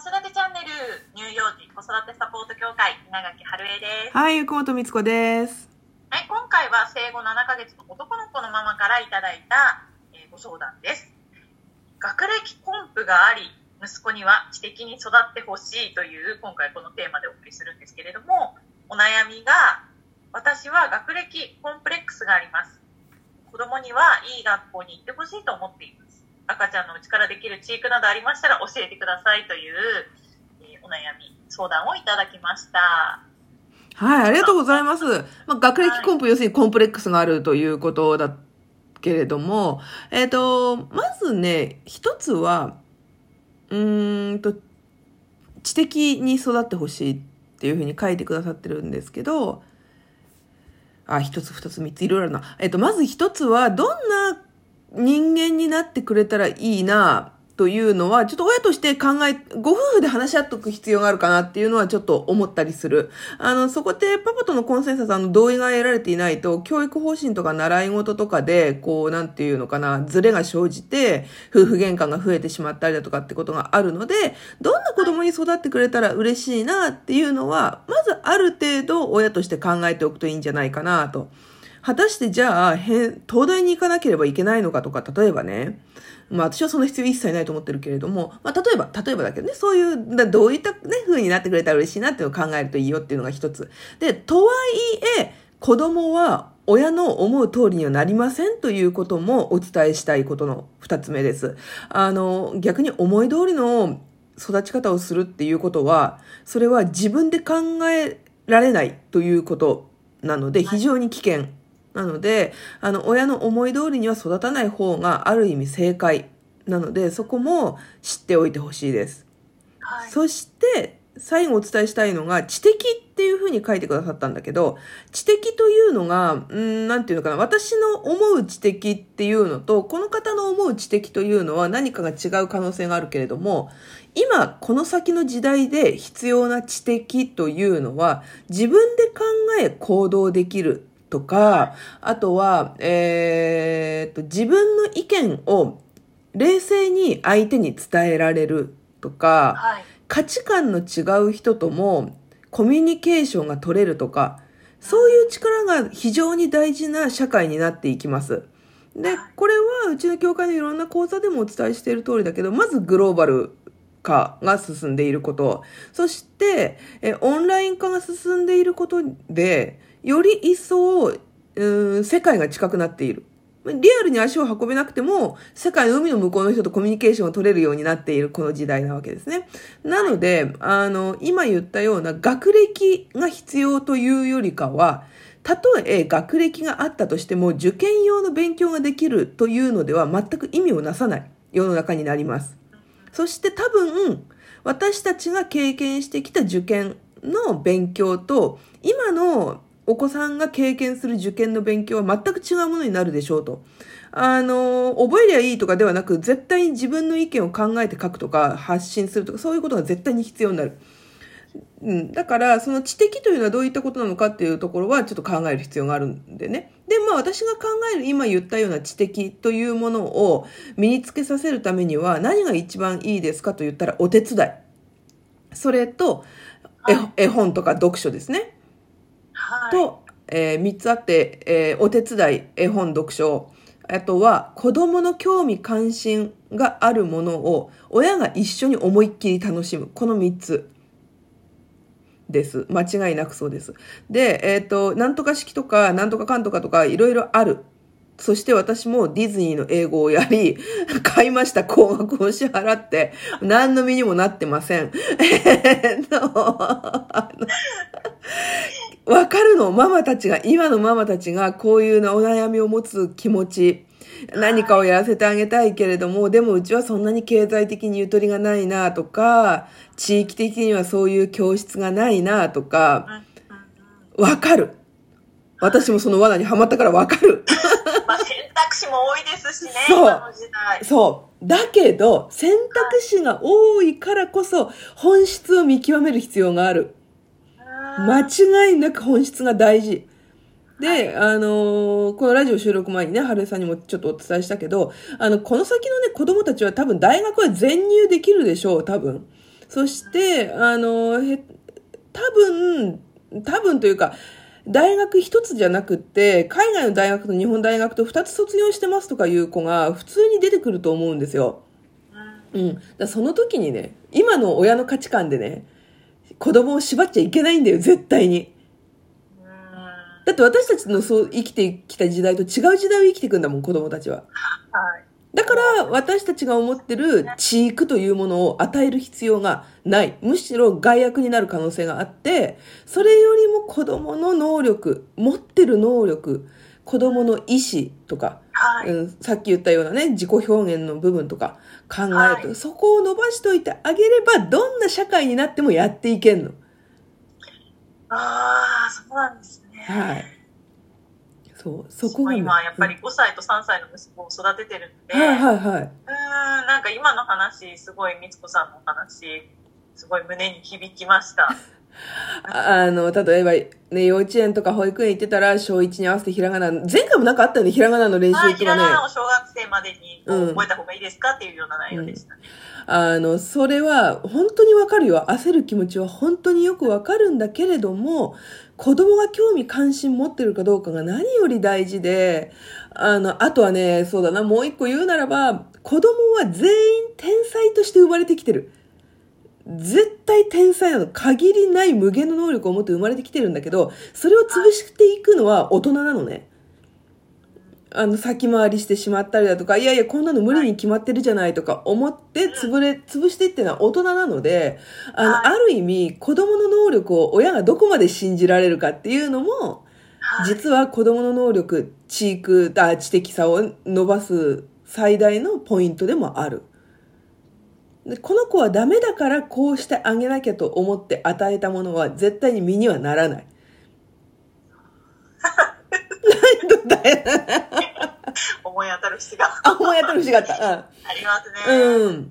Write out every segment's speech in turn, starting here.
子育てチャンネル乳幼児子育てサポート協会稲垣春恵です。はい、ゆくもとみつこです。はい、今回は生後7ヶ月の男の子のママからいただいた、えーご相談です。学歴コンプがあり、息子には知的に育ってほしいという今回このテーマでお送りするんですけれども、お悩みが、私は学歴コンプレックスがあります。子供にはいい学校に行ってほしいと思っています。赤ちゃんのうちからできる知育などありましたら教えてくださいという、えーお悩み、相談をいただきました。はい、ありがとうございます。まあ、学歴コンプ、要するにコンプレックスがあるということだけれども、えっ、と、まずね、一つは、うーんと、知的に育ってほしいっていうふうに書いてくださってるんですけど、あ、一つ、二つ、三つ、いろいろな。えっ、と、まず一つは、どんな人間になってくれたらいいな、というのは、ちょっと親として考え、ご夫婦で話し合っとく必要があるかなっていうのはちょっと思ったりする。あの、そこでパパとのコンセンサス、あの、同意が得られていないと、教育方針とか習い事とかで、こう、なんていうのかな、ズレが生じて、夫婦喧嘩が増えてしまったりだとかってことがあるので、どんな子供に育ってくれたら嬉しいなっていうのは、まずある程度親として考えておくといいんじゃないかなと。果たしてじゃあ、へ東大に行かなければいけないのかとか、例えばね、まあ私はその必要一切ないと思ってるけれども、まあ例えば、例えばだけどね、そういう、だどういったね、風になってくれたら嬉しいなっていうのを考えるといいよっていうのが一つ。で、とはいえ、子供は親の思う通りにはなりませんということもお伝えしたいことの二つ目です。あの、逆に思い通りの育ち方をするっていうことは、それは自分で考えられないということなので、非常に危険。なので、あの、親の思い通りには育たない方がある意味正解なので、そこも知っておいてほしいです。はい。そして、最後お伝えしたいのが、知的っていうふうに書いてくださったんだけど、知的というのが、うん、なんていうのかな、私の思う知的っていうのと、この方の思う知的というのは何かが違う可能性があるけれども、今、この先の時代で必要な知的というのは、自分で考え行動できるとか、あとは、えーっと、自分の意見を冷静に相手に伝えられるとか、はい。価値観の違う人ともコミュニケーションが取れるとか、そういう力が非常に大事な社会になっていきます。で、これはうちの教会のいろんな講座でもお伝えしている通りだけど、まずグローバル化が進んでいること、そしてえオンライン化が進んでいることで、より一層、うん世界が近くなっている。リアルに足を運べなくても、世界の海の向こうの人とコミュニケーションを取れるようになっているこの時代なわけですね。なので、あの、今言ったような学歴が必要というよりかは、たとえ学歴があったとしても、受験用の勉強ができるというのでは全く意味をなさない世の中になります。そして多分、私たちが経験してきた受験の勉強と、今のお子さんが経験する受験の勉強は全く違うものになるでしょうと。あの、覚えりゃいいとかではなく、絶対に自分の意見を考えて書くとか、発信するとか、そういうことが絶対に必要になる。うん、だから、その知的というのはどういったことなのかっていうところはちょっと考える必要があるんでね。で、まあ私が考える今言ったような知的というものを身につけさせるためには何が一番いいですかと言ったらお手伝い。それと、絵本とか読書ですね。と、え3つあって、えーお手伝い、絵本、読書、あとは子供の興味関心があるものを親が一緒に思いっきり楽しむ。この3つです。間違いなくそうです。で、えっ、と、なんとか式とか、なんとかかんとかとか、いろいろある。そして私もディズニーの英語をやり、買いました高額を支払って、何の身にもなってません。えっと、あの わかるの？ママたちが、今のママたちがこういうなお悩みを持つ気持ち。何かをやらせてあげたいけれども、でもうちはそんなに経済的にゆとりがないなとか、地域的にはそういう教室がないなとか、わかる。私もその罠にはまったからわかる。まあ、選択肢も多いですしね、そ。そう。だけど、選択肢が多いからこそ、本質を見極める必要がある。うん間違いなく本質が大事。で、あのーこのラジオ収録前にね、春江さんにもちょっとお伝えしたけど、あの、この先のね、子供たちは多分大学は全入できるでしょう、多分。そして、あの、へ、多分、多分というか、大学一つじゃなくって、海外の大学と日本大学と二つ卒業してますとかいう子が普通に出てくると思うんですよ。うんうん。だその時にね、今の親の価値観でね、子供を縛っちゃいけないんだよ、絶対に。うんだって私たちのそう生きてきた時代と違う時代を生きていくんだもん、子供たちは。はい。だから私たちが思ってる知育というものを与える必要がない。むしろ害悪になる可能性があって、それよりも子供の能力、持ってる能力、子供の意思とか、はい。うん、さっき言ったようなね、自己表現の部分とか考えると、はいそこを伸ばしといてあげれば、どんな社会になってもやっていけんの。ああ、そうなんですね。はい。そう、そこがね、今、やっぱり5歳と3歳の息子を育ててるんで、はいはいはい。うーん、なんか今の話、すごい、みつこさんのお話、すごい胸に響きました。ああの、例えば、ね、幼稚園とか保育園行ってたら、小1に合わせてひらがな、前回もなんかあったよね、ひらがなの練習とかね。がなを小学生までに覚えた方がいいですかっていうような内容でしたね。あの、それは、本当にわかるよ。焦る気持ちは本当によくわかるんだけれども、子供が興味関心持ってるかどうかが何より大事で、あの、あとはね、そうだな、もう一個言うならば、子供は全員天才として生まれてきてる。絶対天才なの。限りない無限の能力を持って生まれてきてるんだけど、それを潰していくのは大人なのね。あの、先回りしてしまったりだとか、いやいや、こんなの無理に決まってるじゃないとか思って、潰れ、潰していってのは大人なので、あの、はいある意味、子供の能力を親がどこまで信じられるかっていうのも、はい、実は子供の能力、知育、あ知的さを伸ばす最大のポイントでもある。でこの子はダメだからこうしてあげなきゃと思って与えたものは絶対に身にはならない。何だよ。思い当たる節があ、思い当たる節があった。ありますね。うん。うん。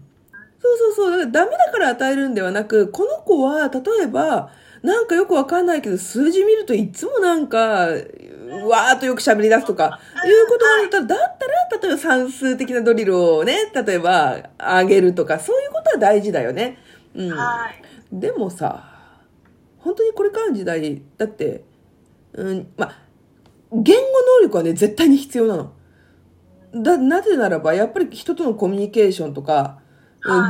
そうそうそう。ダメだから与えるんではなく、この子は、例えば、なんかよくわかんないけど、数字見るといつもなんか、わーっとよく喋り出すとか、いうことがあったら、だったら、例えば算数的なドリルをね、例えば、あげるとか、そういうことは大事だよね。うん。はい。でもさ、本当にこれからの時代、だって、うん、まあ、言語能力はね、絶対に必要なの。だ、なぜならば、やっぱり人とのコミュニケーションとか、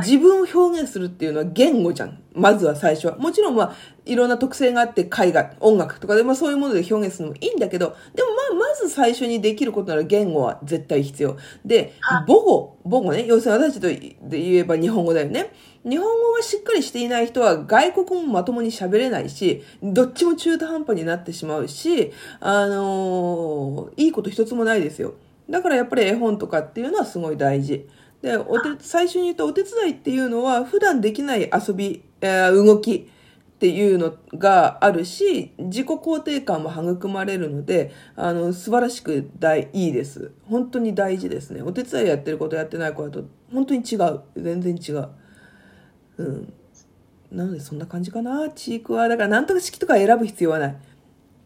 自分を表現するっていうのは言語じゃん。まずは最初は。もちろんまあ、いろんな特性があって、絵画、音楽とかで、まあそういうもので表現するのもいいんだけど、でもまあ、まず最初にできることなら言語は絶対必要。ではい、母語、母語ね、要するに私たちとで言えば日本語だよね。日本語がしっかりしていない人は外国語もまともに喋れないし、どっちも中途半端になってしまうし、あのーいいこと一つもないですよ。だからやっぱり絵本とかっていうのはすごい大事。で、お手、最初に言ったお手伝いっていうのは普段できない遊び、えー動きっていうのがあるし、自己肯定感も育まれるので、あの、素晴らしく大、いいです。本当に大事ですね。お手伝いやってることやってない子だと、本当に違う。全然違う。うん。なのでそんな感じかな、チークは。だからなんとか式とか選ぶ必要はない。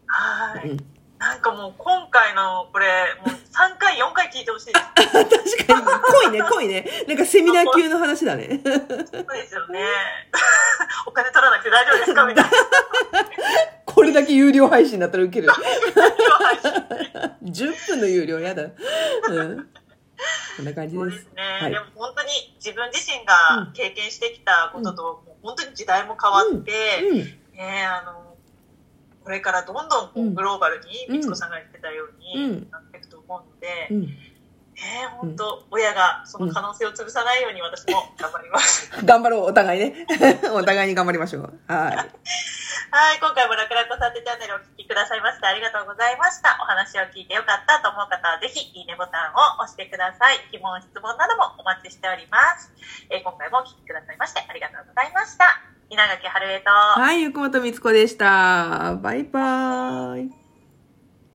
はい。うんなんかもう今回のこれ、もう3回、4回聞いてほしいです。確かに、濃いね、濃いね。なんかセミナー級の話だね。そうですよね。お金取らなくて大丈夫ですか？みたいな。これだけ有料配信だったらウケる。配信10分の有料やだ。うん。こんな感じでそうですす。ね、はいでも本当に自分自身が経験してきたことと、もう本当に時代も変わって、うん。ねあの、これからどんどんこううんグローバルに、うんみつこさんが言ってたよううんになっていくと思うので、うん。ね本当、親がその可能性を潰さないように私も頑張ります。頑張ろう、お互いね。お互いに頑張りましょう。はい。はい、今回も楽々子さてチャンネルをお聞きくださいましてありがとうございました。お話を聞いてよかったと思う方はぜひいいねボタンを押してください。疑問、質問などもお待ちしております。えー今回もお聞きくださいましてありがとうございました。稲垣春江と、はい、ゆくもとみつこでした。バイバーイ。